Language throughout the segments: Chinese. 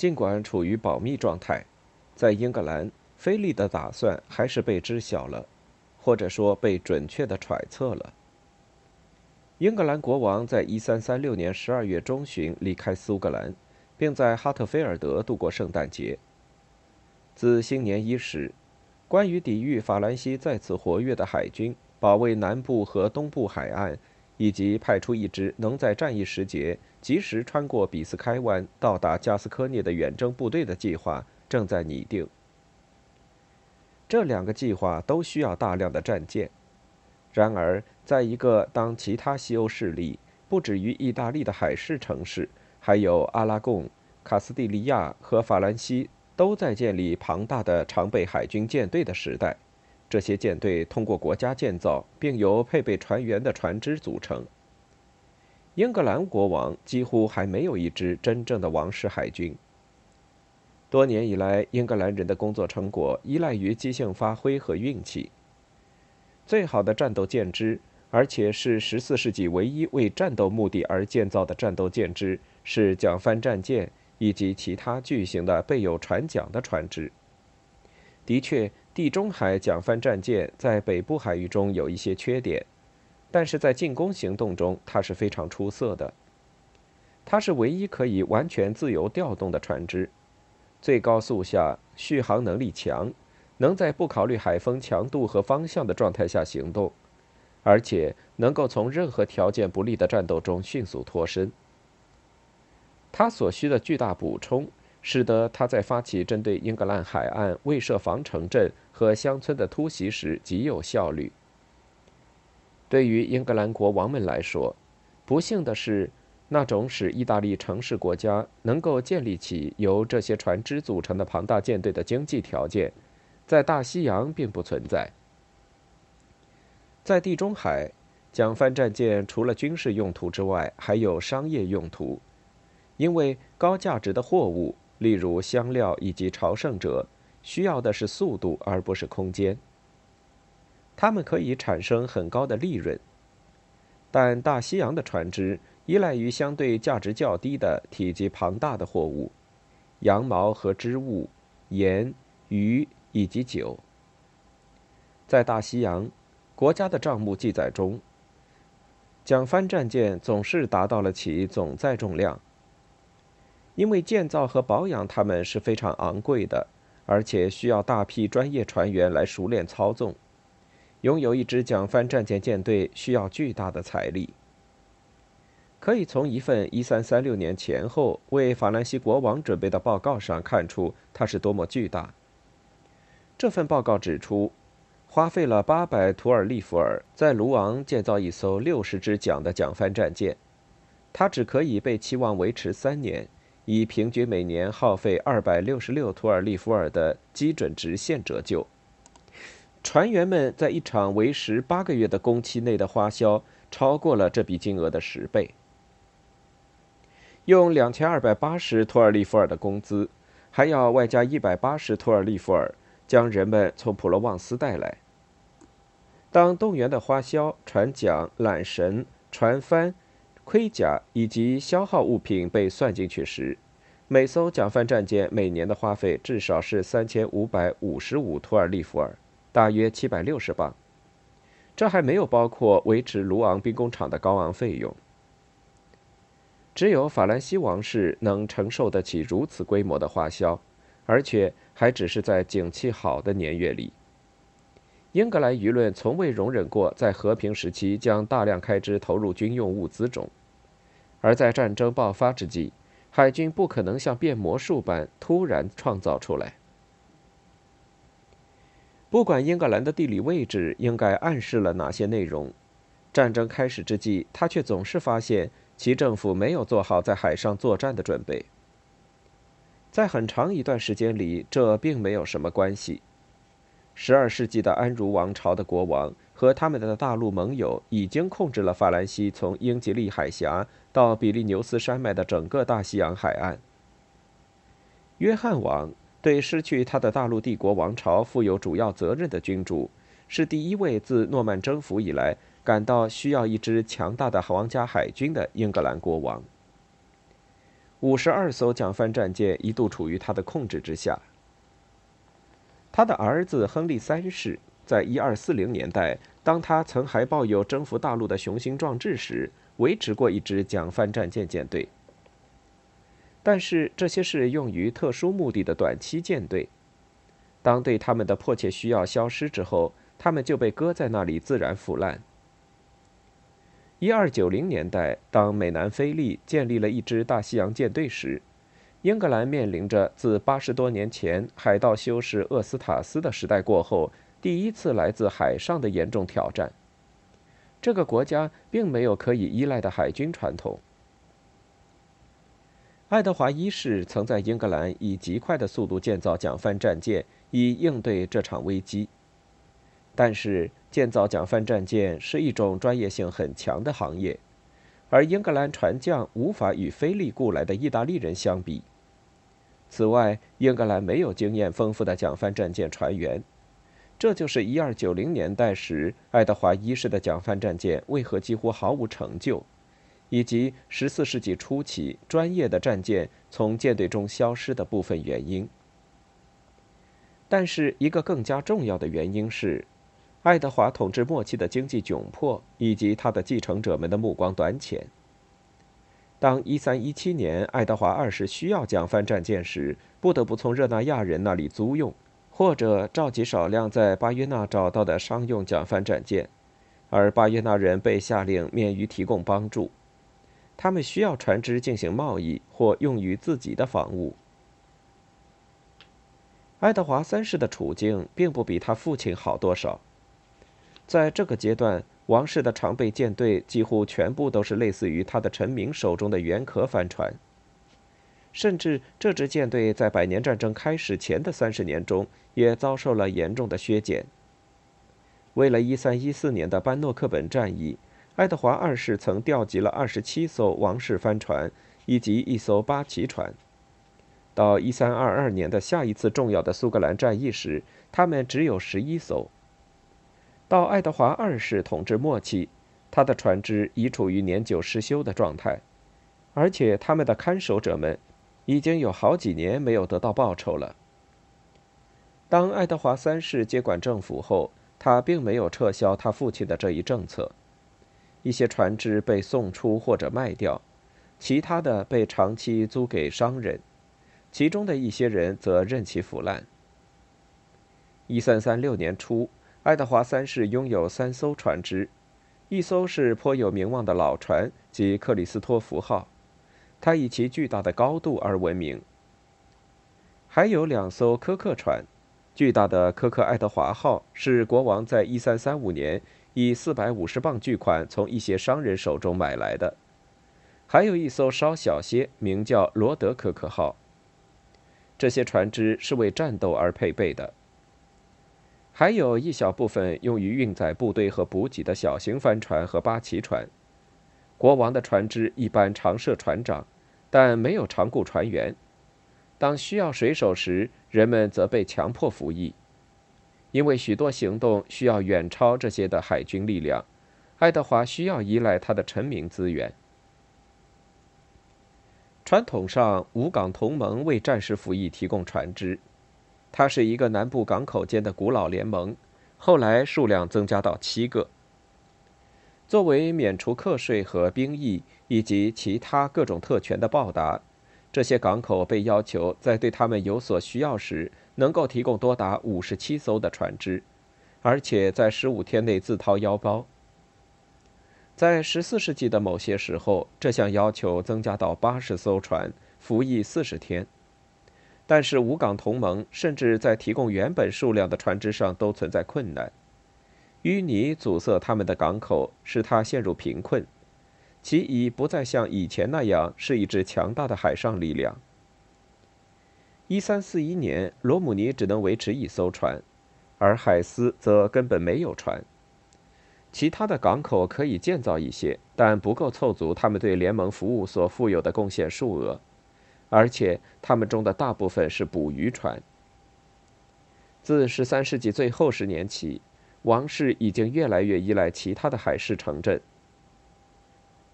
尽管处于保密状态，在英格兰，菲利的打算还是被知晓了，或者说被准确的揣测了。英格兰国王在1336年12月中旬离开苏格兰，并在哈特菲尔德度过圣诞节。自新年伊始，关于抵御法兰西再次活跃的海军、保卫南部和东部海岸，以及派出一支能在战役时节及时穿过比斯开湾到达加斯科涅的远征部队的计划正在拟定。这两个计划都需要大量的战舰。然而，在一个当其他西欧势力不止于意大利的海事城市，还有阿拉贡、卡斯蒂利亚和法兰西都在建立庞大的常备海军舰队的时代，这些舰队通过国家建造并由配备船员的船只组成。英格兰国王几乎还没有一支真正的王室海军。多年以来，英格兰人的工作成果依赖于即兴发挥和运气。最好的战斗舰只，而且是十四世纪唯一为战斗目的而建造的战斗舰只，是桨帆战舰以及其他巨型的备有船桨的船只。的确，地中海桨帆战舰在北部海域中有一些缺点，但是在进攻行动中，它是非常出色的。它是唯一可以完全自由调动的船只，最高速下续航能力强。能在不考虑海风强度和方向的状态下行动，而且能够从任何条件不利的战斗中迅速脱身。他所需的巨大补充，使得他在发起针对英格兰海岸未设防城镇和乡村的突袭时极有效率。对于英格兰国王们来说，不幸的是，那种使意大利城市国家能够建立起由这些船只组成的庞大舰队的经济条件。在大西洋并不存在。在地中海，桨帆战舰除了军事用途之外，还有商业用途，因为高价值的货物，例如香料以及朝圣者，需要的是速度而不是空间。它们可以产生很高的利润，但大西洋的船只依赖于相对价值较低的、体积庞大的货物，羊毛和织物、盐、鱼。以及酒。在大西洋，国家的账目记载中，桨帆战舰总是达到了其总载重量。因为建造和保养它们是非常昂贵的，而且需要大批专业船员来熟练操纵。拥有一支桨帆战舰舰队需要巨大的财力。可以从一份1336年前后为法兰西国王准备的报告上看出，它是多么巨大。这份报告指出，花费了八百图尔利弗尔在卢昂建造一艘六十只桨的桨帆战舰，它只可以被期望维持三年，以平均每年耗费二百六十六图尔利弗尔的基准值线折旧。船员们在一场为时八个月的工期内的花销超过了这笔金额的十倍。用两千二百八十图尔利弗尔的工资，还要外加一百八十图尔利弗尔。将人们从普罗旺斯带来。当动员的花销、船桨、缆绳、船帆、盔甲以及消耗物品被算进去时，每艘桨帆战舰每年的花费至少是三千五百五十五图尔利弗尔，大约七百六十磅。这还没有包括维持卢昂兵工厂的高昂费用。只有法兰西王室能承受得起如此规模的花销。而且还只是在景气好的年月里。英格兰舆论从未容忍过在和平时期将大量开支投入军用物资中，而在战争爆发之际，海军不可能像变魔术般突然创造出来。不管英格兰的地理位置应该暗示了哪些内容，战争开始之际，他却总是发现其政府没有做好在海上作战的准备。在很长一段时间里，这并没有什么关系。十二世纪的安茹王朝的国王和他们的大陆盟友已经控制了法兰西从英吉利海峡到比利牛斯山脉的整个大西洋海岸。约翰王对失去他的大陆帝国王朝负有主要责任的君主，是第一位自诺曼征服以来感到需要一支强大的皇家海军的英格兰国王。五十二艘桨帆战舰一度处于他的控制之下。他的儿子亨利三世在一二四零年代，当他曾还抱有征服大陆的雄心壮志时，维持过一支桨帆战舰舰队。但是这些是用于特殊目的的短期舰队，当对他们的迫切需要消失之后，他们就被搁在那里自然腐烂。一二九零年代，当美南菲利建立了一支大西洋舰队时，英格兰面临着自八十多年前海盗修士厄斯塔斯的时代过后第一次来自海上的严重挑战。这个国家并没有可以依赖的海军传统。爱德华一世曾在英格兰以极快的速度建造桨帆战舰，以应对这场危机。但是，建造桨帆战舰是一种专业性很强的行业，而英格兰船匠无法与菲利雇来的意大利人相比。此外，英格兰没有经验丰富的桨帆战舰船员，这就是一二九零年代时爱德华一世的桨帆战舰为何几乎毫无成就，以及十四世纪初期专业的战舰从舰队中消失的部分原因。但是，一个更加重要的原因是。爱德华统治末期的经济窘迫，以及他的继承者们的目光短浅。当1317年爱德华二世需要桨帆战舰时，不得不从热那亚人那里租用，或者召集少量在巴约纳找到的商用桨帆战舰，而巴约纳人被下令免于提供帮助。他们需要船只进行贸易或用于自己的防务。爱德华三世的处境并不比他父亲好多少。在这个阶段，王室的常备舰队几乎全部都是类似于他的臣民手中的圆壳帆船。甚至这支舰队在百年战争开始前的三十年中也遭受了严重的削减。为了1314年的班诺克本战役，爱德华二世曾调集了27艘王室帆船以及一艘八旗船。到1322年的下一次重要的苏格兰战役时，他们只有11艘。到爱德华二世统治末期，他的船只已处于年久失修的状态，而且他们的看守者们已经有好几年没有得到报酬了。当爱德华三世接管政府后，他并没有撤销他父亲的这一政策，一些船只被送出或者卖掉，其他的被长期租给商人，其中的一些人则任其腐烂。一三三六年初。爱德华三世拥有三艘船只，一艘是颇有名望的老船，即克里斯托弗号，它以其巨大的高度而闻名。还有两艘科克船，巨大的科克爱德华号是国王在1335年以450磅巨款从一些商人手中买来的，还有一艘稍小些，名叫罗德科克号。这些船只是为战斗而配备的。还有一小部分用于运载部队和补给的小型帆船和八旗船。国王的船只一般常设船长，但没有常雇船员。当需要水手时，人们则被强迫服役。因为许多行动需要远超这些的海军力量，爱德华需要依赖他的臣民资源。传统上，五港同盟为战时服役提供船只。它是一个南部港口间的古老联盟，后来数量增加到七个。作为免除课税和兵役以及其他各种特权的报答，这些港口被要求在对他们有所需要时，能够提供多达五十七艘的船只，而且在十五天内自掏腰包。在十四世纪的某些时候，这项要求增加到八十艘船，服役四十天。但是，五港同盟甚至在提供原本数量的船只上都存在困难。淤泥阻塞他们的港口，使他陷入贫困，其已不再像以前那样是一支强大的海上力量。一三四一年，罗姆尼只能维持一艘船，而海斯则根本没有船。其他的港口可以建造一些，但不够凑足他们对联盟服务所负有的贡献数额。而且，他们中的大部分是捕鱼船。自十三世纪最后十年起，王室已经越来越依赖其他的海事城镇。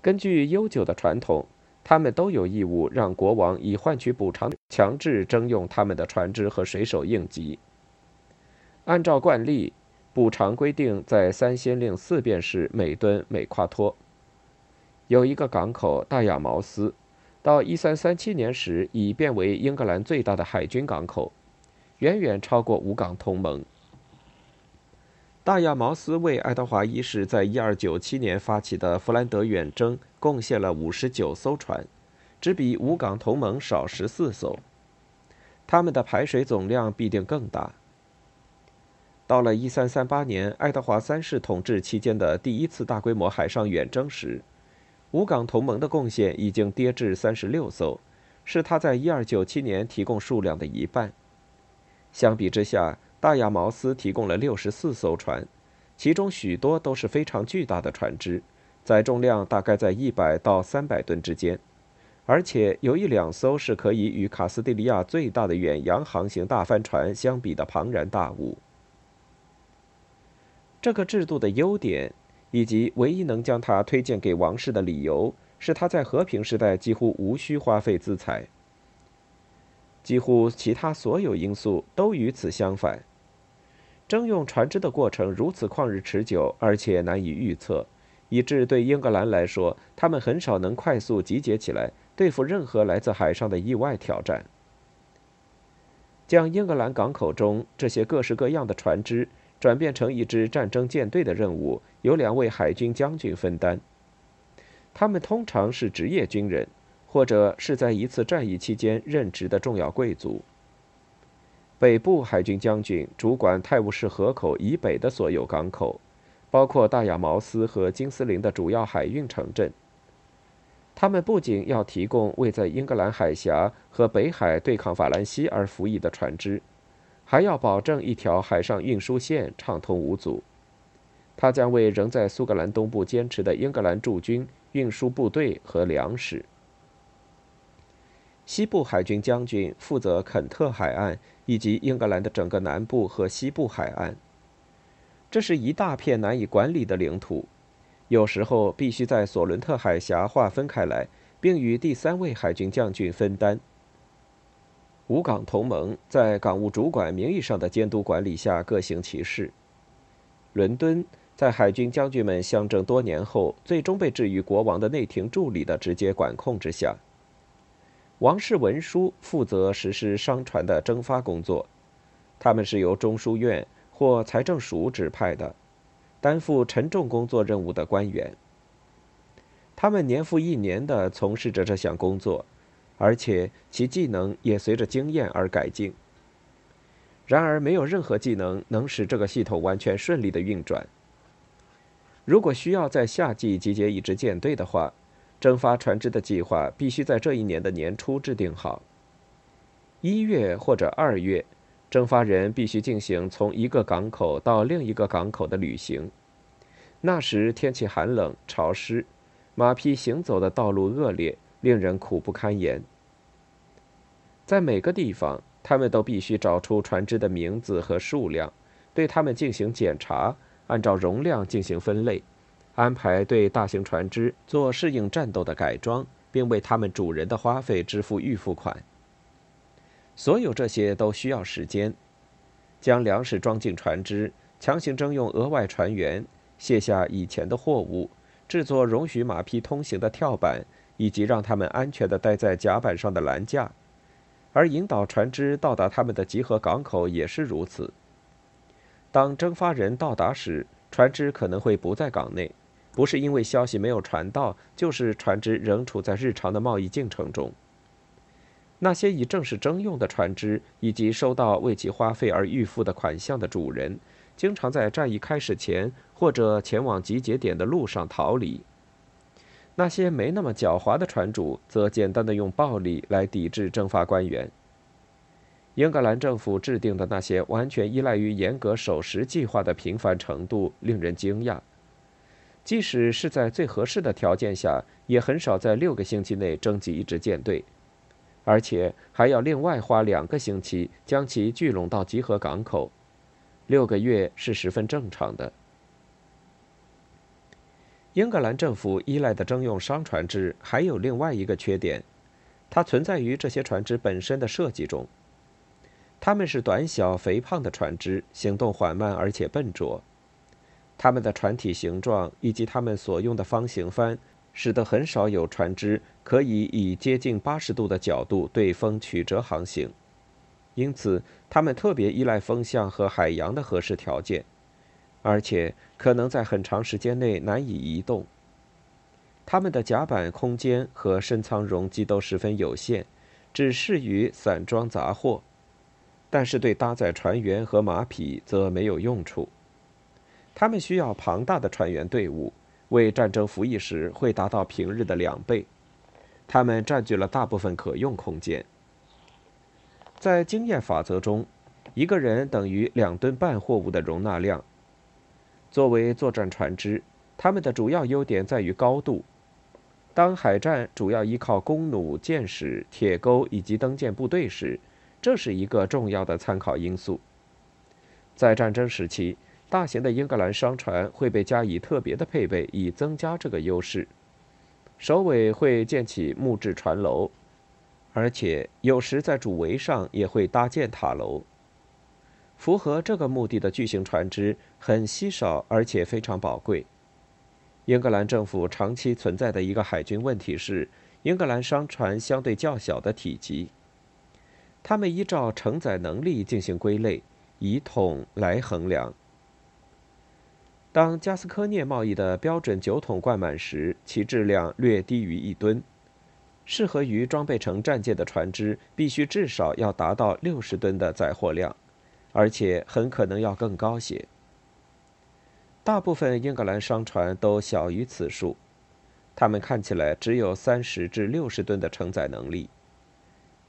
根据悠久的传统，他们都有义务让国王以换取补偿强制征用他们的船只和水手应急。按照惯例，补偿规定在三先令四便士每吨每夸托。有一个港口大亚毛斯，到1337年时已变为英格兰最大的海军港口，远远超过五港同盟。大亚毛斯为爱德华一世在1297年发起的弗兰德远征贡献了59艘船，只比五港同盟少14艘。他们的排水总量必定更大。到了1338年爱德华三世统治期间的第一次大规模海上远征时，五港同盟的贡献已经跌至36艘，是他在1297年提供数量的一半。相比之下，大亚毛斯提供了六十四艘船，其中许多都是非常巨大的船只，载重量大概在一百到三百吨之间，而且有一两艘是可以与卡斯蒂利亚最大的远洋航行大帆船相比的庞然大物。这个制度的优点，以及唯一能将它推荐给王室的理由，是它在和平时代几乎无需花费资财。几乎其他所有因素都与此相反。征用船只的过程如此旷日持久，而且难以预测，以致对英格兰来说，他们很少能快速集结起来对付任何来自海上的意外挑战。将英格兰港口中这些各式各样的船只转变成一支战争舰队的任务，由两位海军将军分担。他们通常是职业军人，或者是在一次战役期间任职的重要贵族。北部海军将军主管泰晤士河口以北的所有港口，包括大亚毛斯和金斯林的主要海运城镇。他们不仅要提供为在英格兰海峡和北海对抗法兰西而服役的船只，还要保证一条海上运输线畅通无阻。他将为仍在苏格兰东部坚持的英格兰驻军运输部队和粮食。西部海军将军负责肯特海岸。以及英格兰的整个南部和西部海岸，这是一大片难以管理的领土，有时候必须在索伦特海峡划分开来，并与第三位海军将军分担。五港同盟在港务主管名义上的监督管理下各行其事。伦敦在海军将军们相争多年后，最终被置于国王的内廷助理的直接管控之下。王室文书负责实施商船的征发工作，他们是由中书院或财政署指派的，担负沉重工作任务的官员。他们年复一年地从事着这项工作，而且其技能也随着经验而改进。然而，没有任何技能能使这个系统完全顺利地运转。如果需要在夏季集结一支舰队的话，征发船只的计划必须在这一年的年初制定好。一月或者二月，征发人必须进行从一个港口到另一个港口的旅行。那时天气寒冷潮湿，马匹行走的道路恶劣，令人苦不堪言。在每个地方，他们都必须找出船只的名字和数量，对他们进行检查，按照容量进行分类。安排对大型船只做适应战斗的改装，并为他们主人的花费支付预付款。所有这些都需要时间。将粮食装进船只，强行征用额外船员，卸下以前的货物，制作容许马匹通行的跳板，以及让他们安全地待在甲板上的栏架，而引导船只到达他们的集合港口也是如此。当征发人到达时，船只可能会不在港内。不是因为消息没有传到，就是船只仍处在日常的贸易进程中。那些已正式征用的船只以及收到为其花费而预付的款项的主人，经常在战役开始前或者前往集结点的路上逃离。那些没那么狡猾的船主，则简单的用暴力来抵制征发官员。英格兰政府制定的那些完全依赖于严格守时计划的频繁程度，令人惊讶。即使是在最合适的条件下，也很少在六个星期内征集一支舰队，而且还要另外花两个星期将其聚拢到集合港口。六个月是十分正常的。英格兰政府依赖的征用商船只还有另外一个缺点，它存在于这些船只本身的设计中。它们是短小肥胖的船只，行动缓慢而且笨拙。它们的船体形状以及它们所用的方形帆，使得很少有船只可以以接近八十度的角度对风曲折航行。因此，它们特别依赖风向和海洋的合适条件，而且可能在很长时间内难以移动。它们的甲板空间和深舱容积都十分有限，只适于散装杂货，但是对搭载船员和马匹则没有用处。他们需要庞大的船员队伍，为战争服役时会达到平日的两倍。他们占据了大部分可用空间。在经验法则中，一个人等于两吨半货物的容纳量。作为作战船只，它们的主要优点在于高度。当海战主要依靠弓弩、箭矢、铁钩以及登舰部队时，这是一个重要的参考因素。在战争时期，大型的英格兰商船会被加以特别的配备，以增加这个优势。首尾会建起木质船楼。而且有时在主桅上也会搭建塔楼。符合这个目的的巨型船只很稀少，而且非常宝贵。英格兰政府长期存在的一个海军问题是英格兰商船相对较小的体积。他们依照承载能力进行归类，以桶来衡量。当加斯科涅贸易的标准酒桶灌满时，其质量略低于一吨。适合于装备成战舰的船只必须至少要达到六十吨的载货量，而且很可能要更高些。大部分英格兰商船都小于此数，它们看起来只有三十至六十吨的承载能力。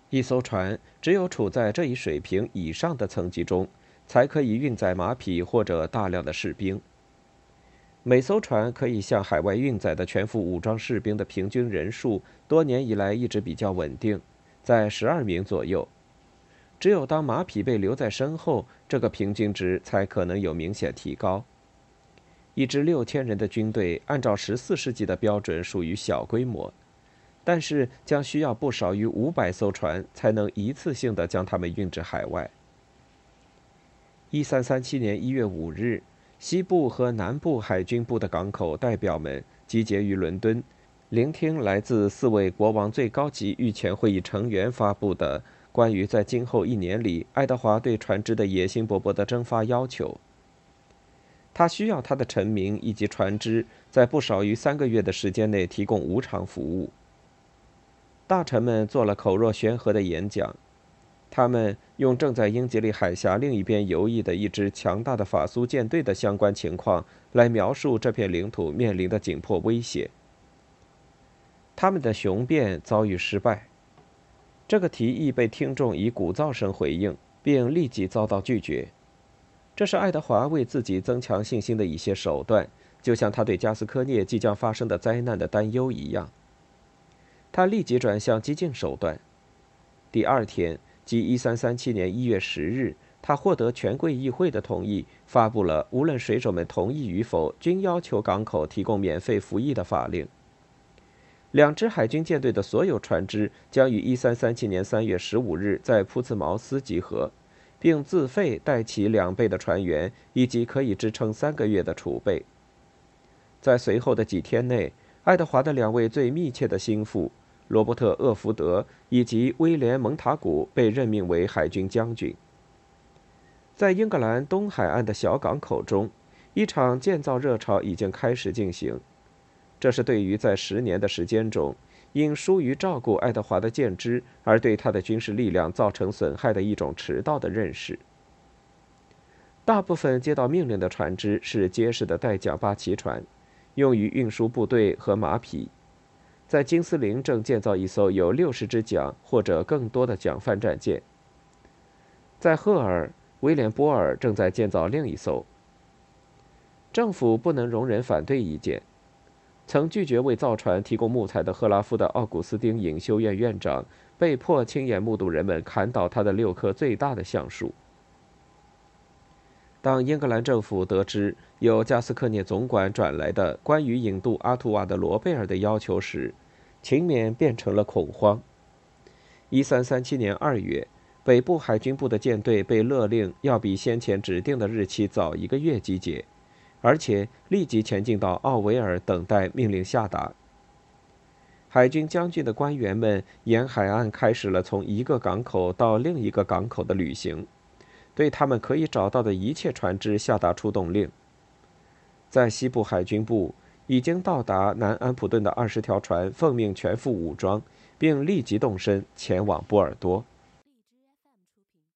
一艘船只有处在这一水平以上的层级中，才可以运载马匹或者大量的士兵。每艘船可以向海外运载的全副武装士兵的平均人数，多年以来一直比较稳定，在十二名左右。只有当马匹被留在身后，这个平均值才可能有明显提高。一支六千人的军队，按照十四世纪的标准属于小规模，但是将需要不少于五百艘船才能一次性的将他们运至海外。一三三七年一月五日。西部和南部海军部的港口代表们集结于伦敦，聆听来自四位国王最高级御前会议成员发布的关于在今后一年里爱德华对船只的野心勃勃的征发要求。他需要他的臣民以及船只在不少于三个月的时间内提供无偿服务。大臣们做了口若悬河的演讲。他们用正在英吉利海峡另一边游弋的一支强大的法苏舰队的相关情况来描述这片领土面临的紧迫威胁。他们的雄辩遭遇失败，这个提议被听众以鼓噪声回应，并立即遭到拒绝。这是爱德华为自己增强信心的一些手段，就像他对加斯科涅即将发生的灾难的担忧一样。他立即转向激进手段。第二天。即一三三七年一月十日，他获得权贵议会的同意，发布了无论水手们同意与否，均要求港口提供免费服役的法令。两支海军舰队的所有船只将于一三三七年三月十五日在普茨茅斯集合，并自费带齐两倍的船员以及可以支撑三个月的储备。在随后的几天内，爱德华的两位最密切的心腹。罗伯特·厄福德以及威廉·蒙塔古被任命为海军将军。在英格兰东海岸的小港口中，一场建造热潮已经开始进行。这是对于在十年的时间中因疏于照顾爱德华的舰只而对他的军事力量造成损害的一种迟到的认识。大部分接到命令的船只是结实的带桨八旗船，用于运输部队和马匹。在金斯林正建造一艘有六十只桨或者更多的桨帆战舰。在赫尔，威廉·波尔正在建造另一艘。政府不能容忍反对意见。曾拒绝为造船提供木材的赫拉夫的奥古斯丁隐修院院长被迫亲眼目睹人们砍倒他的六棵最大的橡树。当英格兰政府得知由加斯科涅总管转来的关于引渡阿图瓦的罗贝尔的要求时，勤勉变成了恐慌。1337年2月，北部海军部的舰队被勒令要比先前指定的日期早一个月集结，而且立即前进到奥维尔等待命令下达。海军将军的官员们沿海岸开始了从一个港口到另一个港口的旅行，对他们可以找到的一切船只下达出动令。在西部海军部，已经到达南安普顿的二十条船奉命全副武装，并立即动身前往波尔多。